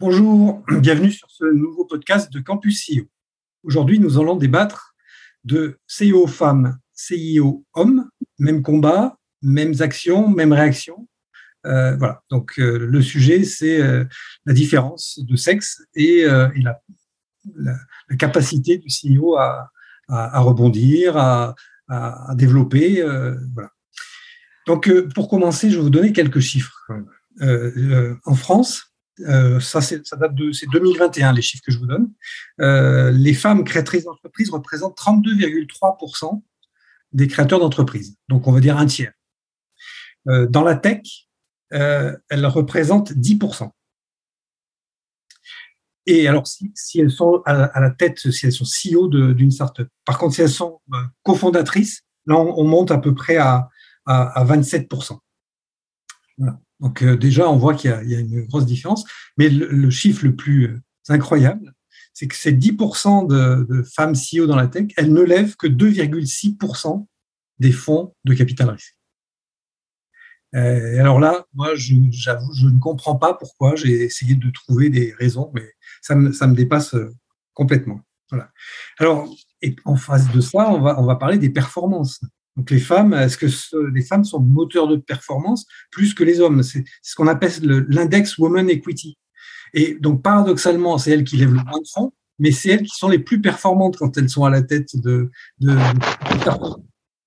Bonjour, bienvenue sur ce nouveau podcast de Campus CEO. Aujourd'hui, nous allons débattre de CEO femmes, CIO hommes, même combat, mêmes actions, mêmes réactions. Euh, voilà, donc euh, le sujet, c'est euh, la différence de sexe et, la, capacité du CEO à, rebondir, à, à développer. voilà. Donc, pour commencer, je vais vous donner quelques chiffres. en France, euh, ça, date de c'est 2021 les chiffres que je vous donne. Euh, les femmes créatrices d'entreprises représentent 32,3% des créateurs d'entreprises, donc on va dire un tiers. Euh, dans la tech, elles représentent 10%. Et alors, si, elles sont à, la tête, si elles sont CEO d'une startup, par contre, si elles sont cofondatrices, là, on, monte à peu près à, à, à 27%. Voilà. Donc euh, déjà, on voit qu'il y, a une grosse différence. Mais le, chiffre le plus euh, incroyable, c'est que ces 10% de, femmes CEO dans la tech, elles ne lèvent que 2,6% des fonds de capital risque. Euh, alors là, moi, j'avoue, je, ne comprends pas pourquoi. J'ai essayé de trouver des raisons, mais ça me, dépasse complètement. Voilà. Alors, en face de ça, on va parler des performances. Donc les femmes, est-ce que les femmes sont moteurs de performance plus que les hommes? C'est ce qu'on appelle l'index Women Equity. Et donc paradoxalement, c'est elles qui lèvent le moins de fonds, mais c'est elles qui sont les plus performantes quand elles sont à la tête de.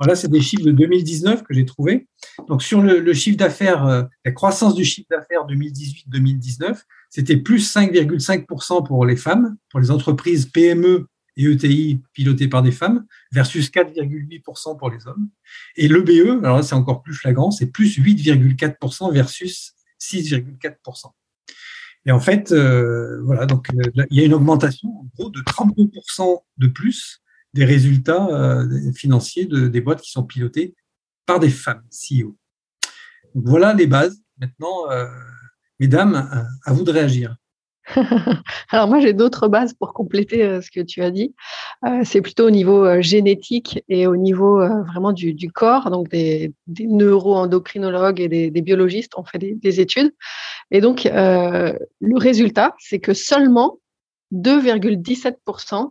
voilà, c'est des chiffres de 2019 que j'ai trouvés. Donc sur le, le chiffre d'affaires, euh, la croissance du chiffre d'affaires 2018-2019, c'était plus 5,5% pour les femmes, pour les entreprises PME et ETI pilotés par des femmes, versus 4,8% pour les hommes. Et l'EBE, alors là c'est encore plus flagrant, c'est plus 8,4% versus 6,4%. Et en fait, euh, voilà, donc euh, il y a une augmentation en gros de 32% de plus des résultats euh, financiers de, des boîtes qui sont pilotées par des femmes CEO. voilà les bases. Maintenant, mesdames, à vous de réagir. Alors moi, j'ai d'autres bases pour compléter euh, ce que tu as dit. Euh, c'est plutôt au niveau euh, génétique et au niveau vraiment du, corps. Donc des, neuro-endocrinologues et des, biologistes ont fait des, études. Et donc, le résultat, c'est que seulement 2,17%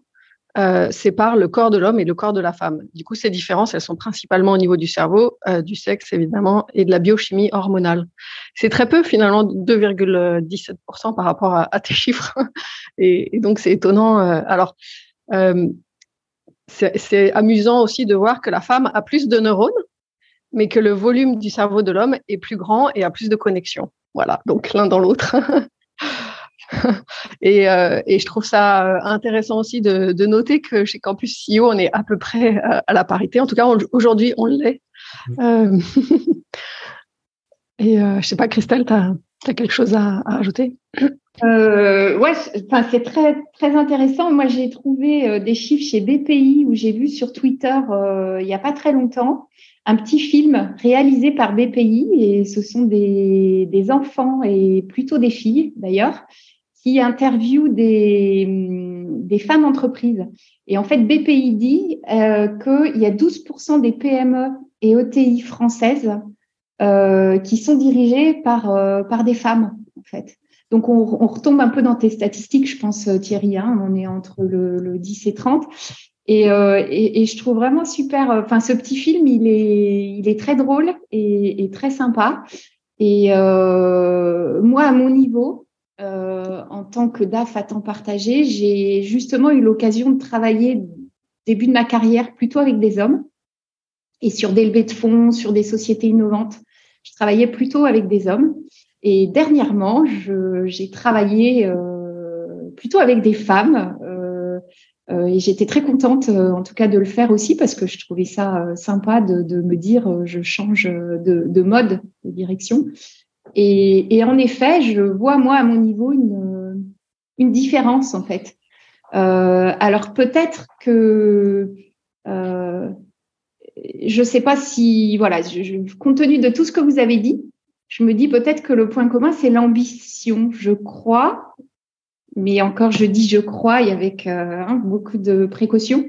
euh, sépare le corps de l'homme et le corps de la femme. Du coup, ces différences, elles sont principalement au niveau du cerveau, euh, du sexe évidemment, et de la biochimie hormonale. C'est très peu finalement, 2,17% par rapport à, tes chiffres. et, donc, c'est étonnant. Euh, alors, c'est amusant aussi de voir que la femme a plus de neurones, mais que le volume du cerveau de l'homme est plus grand et a plus de connexions. Voilà, donc l'un dans l'autre. Euh, et, je trouve ça euh, intéressant aussi de, noter que chez Campus CEO, on est à peu près euh, à la parité. En tout cas, aujourd'hui, on l'est. et je ne sais pas, Christelle, tu as, quelque chose à, ajouter? Ouais, c'est très très intéressant. Moi, j'ai trouvé des chiffres chez BPI où j'ai vu sur Twitter il n'y a pas très longtemps un petit film réalisé par BPI et ce sont des, des enfants et plutôt des filles d'ailleurs qui interviewe des, des femmes entreprises. Et en fait, BPI dit euh, qu'il y a 12% des PME et ETI françaises euh, qui sont dirigées par, euh, par des femmes, en fait. Donc, on, on, retombe un peu dans tes statistiques, je pense, Thierry. Hein, on est entre le, le 10 et 30. Et, euh, et, je trouve vraiment super. Enfin, ce petit film, il est, il est très drôle et, et très sympa. Et euh, moi, à mon niveau, euh, en tant que DAF à temps partagé, j'ai justement eu l'occasion de travailler début de ma carrière plutôt avec des hommes et sur des levées de fonds, sur des sociétés innovantes. Je travaillais plutôt avec des hommes. Et dernièrement, j'ai travaillé euh, plutôt avec des femmes. Euh, et j'étais très contente, en tout cas, de le faire aussi parce que je trouvais ça sympa de, me dire je change de mode de direction. Et, et, en effet, je vois moi à mon niveau une, une différence en fait. alors peut-être que je ne sais pas si, voilà, compte tenu de tout ce que vous avez dit, je me dis peut-être que le point commun, c'est l'ambition. Je crois, mais encore, je dis je crois et avec euh, hein, beaucoup de précautions.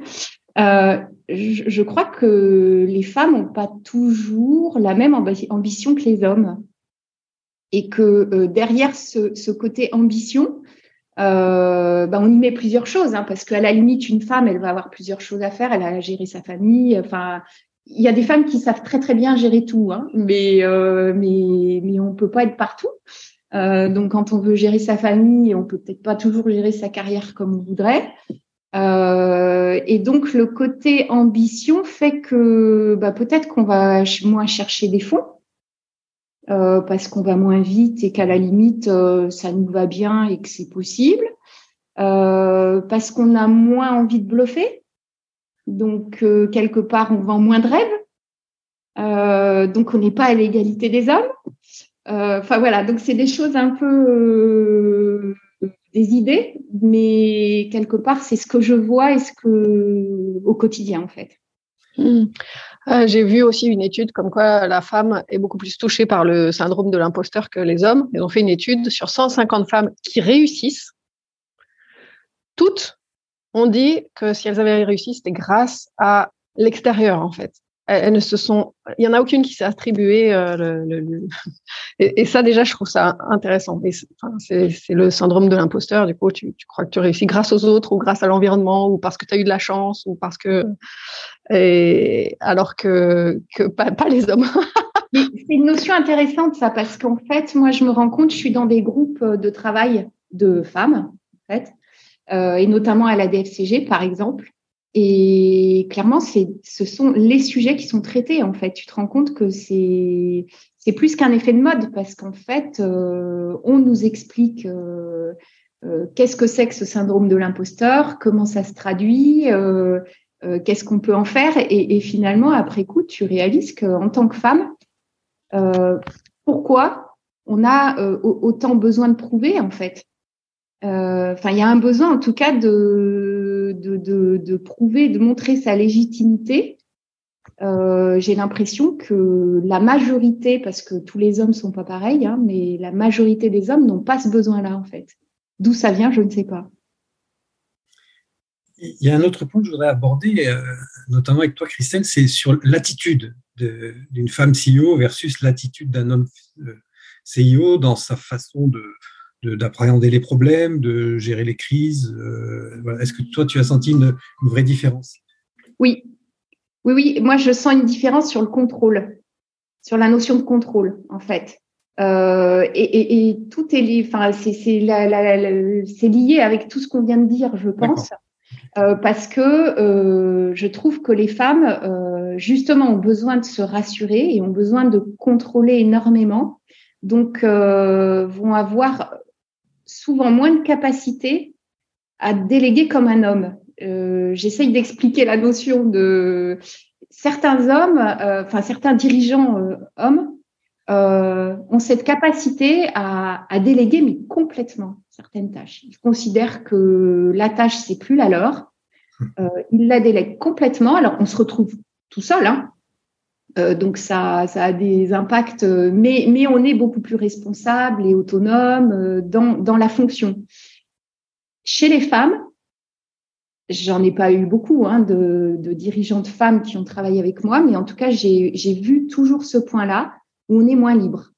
Euh, je, crois que les femmes n'ont pas toujours la même ambition que les hommes. Et que euh, derrière ce, côté ambition, ben, on y met plusieurs choses, hein, parce qu'à la limite, une femme, elle va avoir plusieurs choses à faire, elle a à gérer sa famille. Enfin, il y a des femmes qui savent très très bien gérer tout, hein, mais, mais mais on peut pas être partout. Euh, donc, quand on veut gérer sa famille, on peut peut-être pas toujours gérer sa carrière comme on voudrait. Euh, et donc, le côté ambition fait que bah, peut-être qu'on va moins chercher des fonds euh, parce qu'on va moins vite et qu'à la limite, ça nous va bien et que c'est possible. parce qu'on a moins envie de bluffer. Donc, quelque part, on vend moins de rêves. donc, on n'est pas à l'égalité des hommes. Euh, enfin voilà, donc c'est des choses un peu euh, des idées, mais quelque part c'est ce que je vois et ce que au quotidien en fait. Hmm. Euh, j'ai vu aussi une étude comme quoi la femme est beaucoup plus touchée par le syndrome de l'imposteur que les hommes. Ils ont fait une étude sur 150 femmes qui réussissent. Toutes ont dit que si elles avaient réussi, c'était grâce à l'extérieur en fait elles ne se sont, il y en a aucune qui s'est attribuée. Euh, Et, ça déjà, je trouve ça intéressant. C'est le syndrome de l'imposteur. Du coup, tu, crois que tu réussis grâce aux autres ou grâce à l'environnement ou parce que tu as eu de la chance ou parce que, alors que, pas, les hommes. c'est une notion intéressante ça parce qu'en fait, moi, je me rends compte, je suis dans des groupes de travail de femmes, en fait, euh, et notamment à la DFCG, par exemple. Et clairement, ce sont les sujets qui sont traités. En fait, tu te rends compte que c'est, plus qu'un effet de mode parce qu'en fait, euh, on nous explique euh, euh, qu'est-ce que c'est que ce syndrome de l'imposteur, comment ça se traduit, qu'est-ce qu'on peut en faire. Et, et, finalement, après coup, tu réalises qu'en tant que femme, pourquoi on a autant besoin de prouver en fait? Enfin, il y a un besoin en tout cas de de, prouver, de montrer sa légitimité, euh, j'ai l'impression que la majorité, parce que tous les hommes sont pas pareils, hein, mais la majorité des hommes n'ont pas ce besoin-là en fait. D'où ça vient, je ne sais pas. Il y a un autre point que je voudrais aborder, euh, notamment avec toi, Christelle, c'est sur l'attitude d'une femme CEO versus l'attitude d'un homme euh, CEO dans sa façon de, d'appréhender les problèmes, de gérer les crises. Euh, Est-ce que toi, tu as senti une, vraie différence? Oui, oui, oui. Moi, je sens une différence sur le contrôle, sur la notion de contrôle, en fait. Euh, et, tout est lié, enfin, c'est lié avec tout ce qu'on vient de dire, je pense. Euh, parce que je trouve que les femmes, justement, ont besoin de se rassurer et ont besoin de contrôler énormément. Donc, vont avoir souvent moins de capacité à déléguer comme un homme. Euh, J'essaye d'expliquer la notion de certains hommes, euh, enfin certains dirigeants euh, hommes ont cette capacité à, à, déléguer mais complètement certaines tâches. Ils considèrent que la tâche c'est plus la leur. Ils la délèguent complètement. Alors on se retrouve tout seul, hein, euh, donc ça, a des impacts, euh, mais, on est beaucoup plus responsable et autonome euh, dans, la fonction. Chez les femmes, j'en ai pas eu beaucoup hein, de, dirigeantes femmes qui ont travaillé avec moi, mais en tout cas, j'ai vu toujours ce point-là où on est moins libre.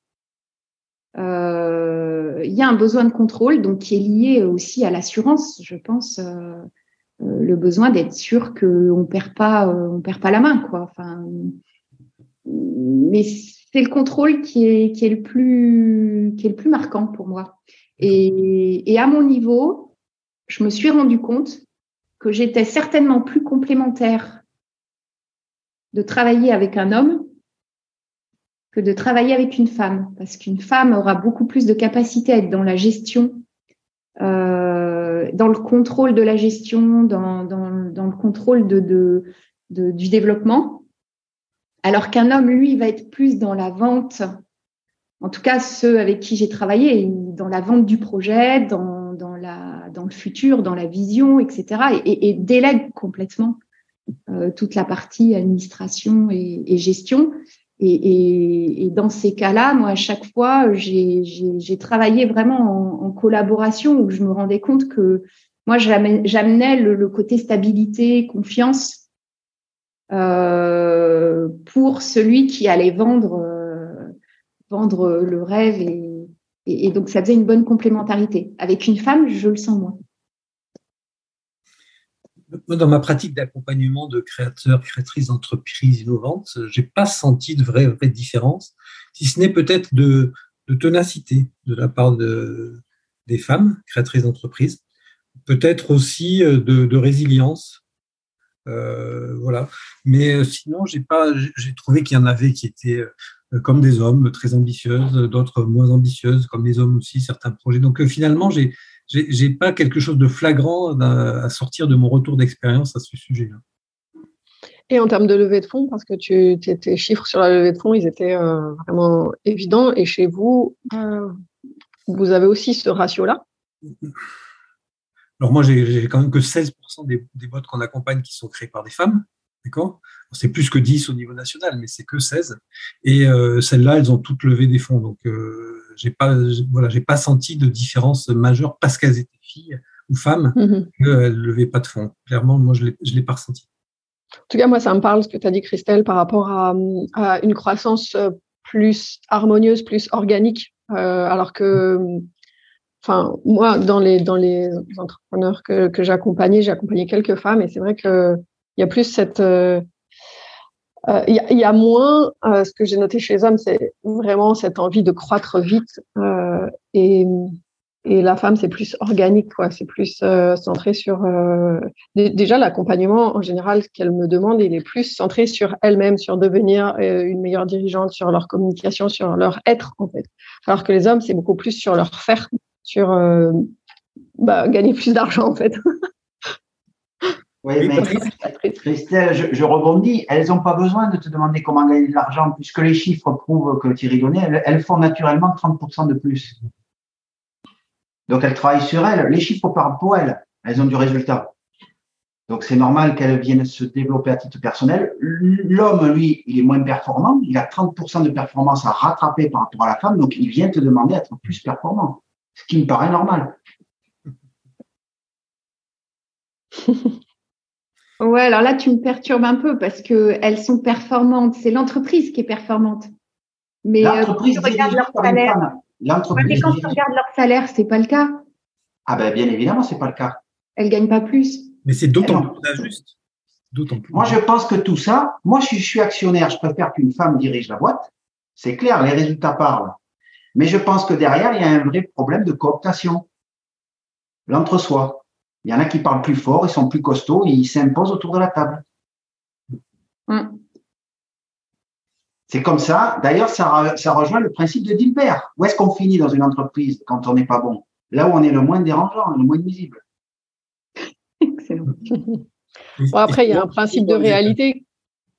Il y a un besoin de contrôle, donc qui est lié aussi à l'assurance, je pense, le besoin d'être sûr qu'on perd pas, on perd pas la main, mais c'est le contrôle qui est, le plus, qui est le plus marquant pour moi. Et, à mon niveau, je me suis rendu compte que j'étais certainement plus complémentaire de travailler avec un homme que de travailler avec une femme, parce qu'une femme aura beaucoup plus de capacité à être dans la gestion, euh, dans le contrôle de la gestion, dans, le contrôle du développement, alors qu'un homme, lui, va être plus dans la vente, en tout cas ceux avec qui j'ai travaillé, dans la vente du projet, dans, le futur, dans la vision, etc. Et, délègue complètement toute la partie administration et, gestion. Et, dans ces cas-là, moi, à chaque fois, j'ai travaillé vraiment en, collaboration où je me rendais compte que moi, j'amenais le, côté stabilité, confiance euh, pour celui qui allait vendre, euh, vendre le rêve. Et, donc, ça faisait une bonne complémentarité. Avec une femme, je le sens moins. Dans ma pratique d'accompagnement de créateurs, créatrices d'entreprises innovantes, j'ai pas senti de vraie, vraie différence, si ce n'est peut-être de, de, ténacité de la part de, des femmes créatrices d'entreprises peut-être aussi euh, de, résilience. Euh, voilà. Mais euh, sinon, j'ai pas, j'ai trouvé qu'il y en avait qui étaient comme des hommes très ambitieuses, d'autres moins ambitieuses, comme les hommes aussi, certains projets. Donc finalement, j'ai j'ai pas quelque chose de flagrant à, sortir de mon retour d'expérience à ce sujet-là. Et en termes de levée de fonds, parce que tu, tes chiffres sur la levée de fonds, ils étaient vraiment évidents. Et chez vous, vous avez aussi ce ratio-là? Alors moi, j'ai quand même que 16% des, des boîtes qu'on accompagne qui sont créées par des femmes. D'accord? C'est plus que 10 au niveau national, mais c'est que 16. Et euh, celles-là, elles ont toutes levé des fonds. Donc, euh, j'ai pas, voilà, j'ai pas senti de différence majeure parce qu'elles étaient filles ou femmes mhm. qu'elles ne levaient pas de fonds. Clairement, moi, je ne l'ai pas ressenti. En tout cas, moi, ça me parle ce que tu as dit, Christelle, par rapport à, une croissance euh, plus harmonieuse, plus organique. alors que enfin, moi, dans les, dans les entrepreneurs que, que j'ai accompagnés, j'ai accompagné quelques femmes et c'est vrai qu'il y a plus cette. Euh, euh, il y, y, a moins, euh, ce que j'ai noté chez les hommes, c'est vraiment cette envie de croître vite. et, et la femme, c'est plus organique, quoi. C'est plus centré sur. déjà, l'accompagnement, en général, qu'elle me demande, il est plus centré sur elle-même, sur devenir une meilleure dirigeante, sur leur communication, sur leur être, en fait. Alors que les hommes, c'est beaucoup plus sur leur faire sur euh, bah, gagner plus d'argent en fait. Oui, mais Christelle, je, rebondis. Elles n'ont pas besoin de te demander comment gagner de l'argent, puisque les chiffres prouvent que Thierry donnait, elles, font naturellement 30% de plus. Donc elles travaillent sur elles. Les chiffres parlent pour elles. Elles ont du résultat. Donc c'est normal qu'elles viennent se développer à titre personnel. L'homme, lui, il est moins performant. Il a 30% de performance à rattraper par rapport à la femme. Donc il vient te demander d'être plus performant ce qui me paraît normal. ouais, alors là, tu me perturbes un peu parce qu'elles sont performantes. C'est l'entreprise qui est performante. Mais euh, l'entreprise quand tu regardes leur salaire, mais quand tu regardes leur salaire, c'est pas le cas. Ah ben bien évidemment, c'est pas le cas. Elles gagnent pas plus. Mais c'est d'autant plus injuste. D'autant plus. Moi, je pense que tout ça, moi, je suis actionnaire, je préfère qu'une femme dirige la boîte. C'est clair, les résultats parlent. Mais je pense que derrière, il y a un vrai problème de cooptation. L'entre-soi. Il y en a qui parlent plus fort, ils sont plus costauds et ils s'imposent autour de la table. Mm. C'est comme ça. D'ailleurs, ça, ça, rejoint le principe de Dilbert. Où est-ce qu'on finit dans une entreprise quand on n'est pas bon? Là où on est le moins dérangeant, le moins visible. Excellent. après, il y a un principe de réalité.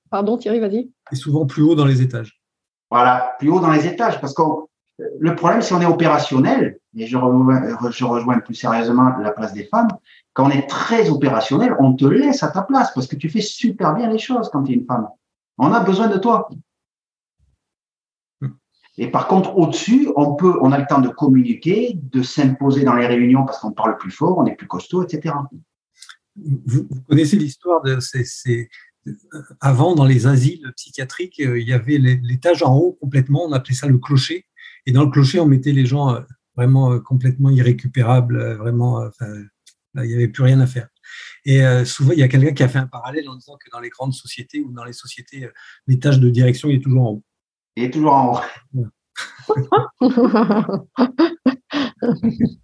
Pardon, Thierry, vas-y. Et souvent plus haut dans les étages. Voilà, plus haut dans les étages, parce qu'on le problème, si on est opérationnel, et je rejoins, plus sérieusement la place des femmes, quand on est très opérationnel, on te laisse à ta place parce que tu fais super bien les choses quand tu es une femme. On a besoin de toi. Et par contre, au-dessus, on peut, on a le temps de communiquer, de s'imposer dans les réunions parce qu'on parle plus fort, on est plus costaud, etc. Vous, connaissez l'histoire de ces, avant, dans les asiles psychiatriques, euh, il y avait l'étage en haut complètement, on appelait ça le clocher. Et dans le clocher, on mettait les gens euh, vraiment euh, complètement irrécupérables, euh, vraiment, il n'y avait plus rien à faire. Et souvent, il y a quelqu'un qui a fait un parallèle en disant que dans les grandes sociétés ou dans les sociétés, l'étage de direction il est toujours en haut. Il est toujours en haut.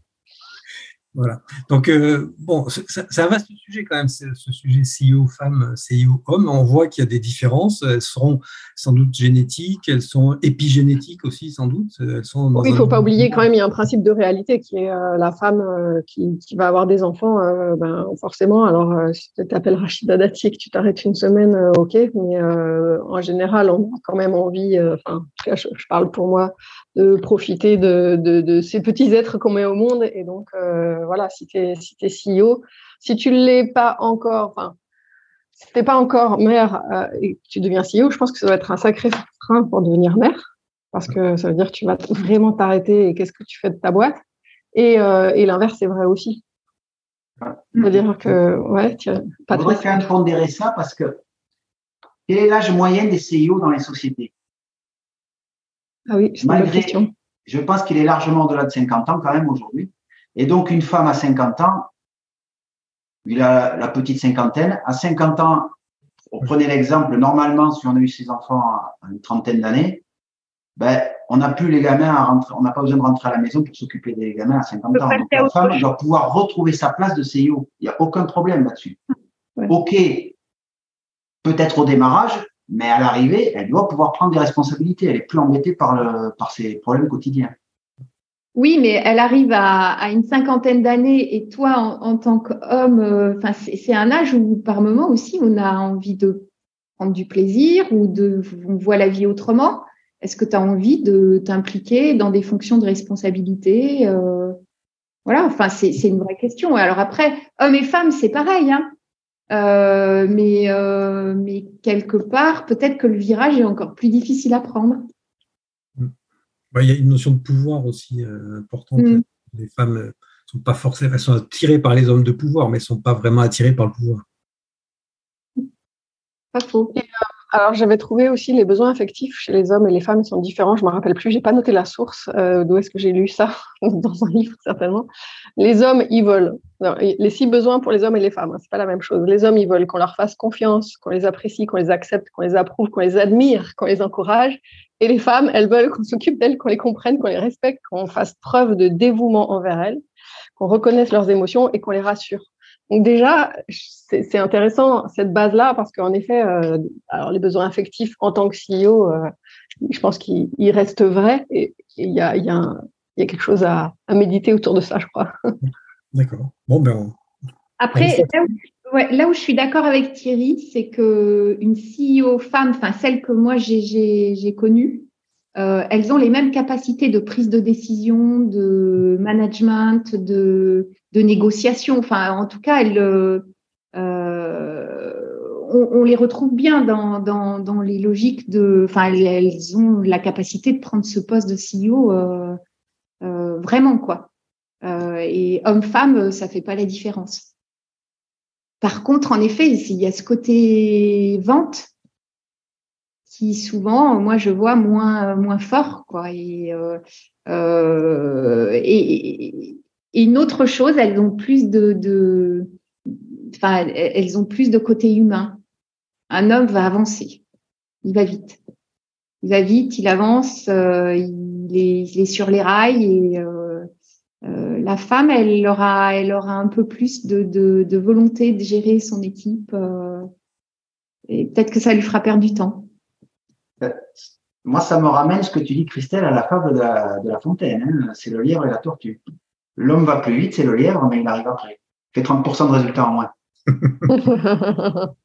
Voilà. Donc, euh, bon, c'est un vaste sujet quand même, ce sujet CEO femme, CEO homme. On voit qu'il y a des différences. Elles seront sans doute génétiques, elles sont épigénétiques aussi, sans doute. Elles sont oui, il ne faut pas oublier quand même, il y a un principe de réalité qui est euh, la femme euh, qui, qui, va avoir des enfants, ben, forcément. Alors, si tu t'appelles Rachida Dati et que tu t'arrêtes une semaine, ok, mais en général, on a quand même envie, enfin, je, je, parle pour moi, de profiter de, de, ces petits êtres qu'on met au monde. Et donc, euh, voilà, si tu es, si es CEO, si tu ne l'es pas encore, enfin, si tu n'es pas encore mère euh, et que tu deviens CEO, je pense que ça va être un sacré frein pour devenir mère, parce que ça veut dire que tu vas vraiment t'arrêter et qu'est-ce que tu fais de ta boîte. Et, euh, et l'inverse est vrai aussi. C'est-à-dire que, ouais, tu pas On quand même pondérer ça parce que quel est l'âge moyen des CEO dans les sociétés? Ah oui, c'est une question. Je pense qu'il est largement au-delà de 50 ans quand même aujourd'hui. Et donc, une femme à 50 ans, il a la petite cinquantaine, à 50 ans, prenez l'exemple, normalement, si on a eu ses enfants à une trentaine d'années, ben, on n'a plus les gamins à rentrer, on n'a pas besoin de rentrer à la maison pour s'occuper des gamins à 50 ans. Donc, la femme doit pouvoir retrouver sa place de CEO. Il n'y a aucun problème là-dessus. OK, peut-être au démarrage, mais à l'arrivée, elle doit pouvoir prendre des responsabilités. Elle est plus embêtée par, le, par ses problèmes quotidiens. Oui, mais elle arrive à, une cinquantaine d'années et toi, en, tant qu'homme, euh, c'est un âge où, par moment aussi, on a envie de prendre du plaisir ou de, on voit la vie autrement. Est-ce que tu as envie de t'impliquer dans des fonctions de responsabilité euh, Voilà, enfin, c'est une vraie question. Alors après, hommes et femmes, c'est pareil. Hein euh, mais, euh, mais quelque part, peut-être que le virage est encore plus difficile à prendre. Bah, il y a une notion de pouvoir aussi euh, importante. Mm. Les femmes sont pas forcément, elles sont attirées par les hommes de pouvoir, mais elles sont pas vraiment attirées par le pouvoir. Pas faux. Alors, j'avais trouvé aussi les besoins affectifs chez les hommes et les femmes sont différents. Je me rappelle plus, j'ai pas noté la source. Euh, D'où est-ce que j'ai lu ça Dans un livre, certainement. Les hommes, ils veulent. les six besoins pour les hommes et les femmes, hein, c'est pas la même chose. Les hommes, ils veulent qu'on leur fasse confiance, qu'on les apprécie, qu'on les accepte, qu'on les approuve, qu'on les admire, qu'on les encourage. Et les femmes, elles veulent qu'on s'occupe d'elles, qu'on les comprenne, qu'on les respecte, qu'on fasse preuve de dévouement envers elles, qu'on reconnaisse leurs émotions et qu'on les rassure. Donc déjà, c'est intéressant cette base-là parce qu'en effet, euh, alors les besoins affectifs en tant que CEO, euh, je pense qu'il reste vrai et il y a, y, a y a, quelque chose à, à, méditer autour de ça, je crois. D'accord. Bon, ben. Après, là où, ouais, là où, je suis d'accord avec Thierry, c'est que une CEO femme, enfin celle que moi j'ai connue, euh, elles ont les mêmes capacités de prise de décision, de management, de, de négociation. Enfin, en tout cas, elles, euh, on, on, les retrouve bien dans, dans, dans, les logiques de. Enfin, elles, ont la capacité de prendre ce poste de CEO euh, euh, vraiment, quoi. Euh, et homme-femme, ça fait pas la différence. Par contre, en effet, il y a ce côté vente qui souvent, moi, je vois moins moins fort, quoi. Et, euh, euh, et, et, une autre chose, elles ont plus de, enfin, elles ont plus de côté humain. Un homme va avancer, il va vite, il va vite, il avance, euh, il, est, sur les rails et euh, euh, la femme, elle aura, elle aura un peu plus de, volonté de gérer son équipe et peut-être que ça lui fera perdre du temps. Moi, ça me ramène ce que tu dis, Christelle, à la fable de la, de la fontaine. Hein. C'est le lièvre et la tortue. L'homme va plus vite, c'est le lièvre, mais il arrive après. Il fait 30% de résultats en moins.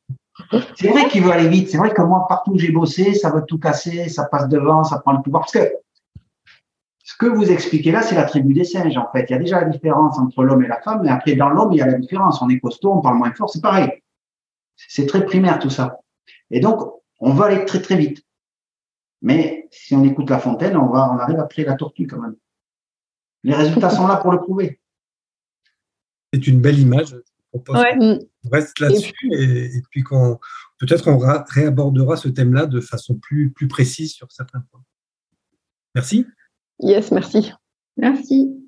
c'est vrai qu'il veut aller vite. C'est vrai que moi, partout où j'ai bossé, ça veut tout casser, ça passe devant, ça prend le pouvoir. Parce que ce que vous expliquez là, c'est la tribu des singes, en fait. Il y a déjà la différence entre l'homme et la femme, mais après, dans l'homme, il y a la différence. On est costaud, on parle moins fort, c'est pareil. C'est très primaire, tout ça. Et donc, on va aller très, très vite. Mais si on écoute La Fontaine, on, va, on arrive créer la tortue quand même. Les résultats sont là pour le prouver. C'est une belle image. On reste là-dessus et, puis qu'on peut-être on réabordera ce thème-là de façon plus, plus précise sur certains points. Merci. Yes, merci. Merci.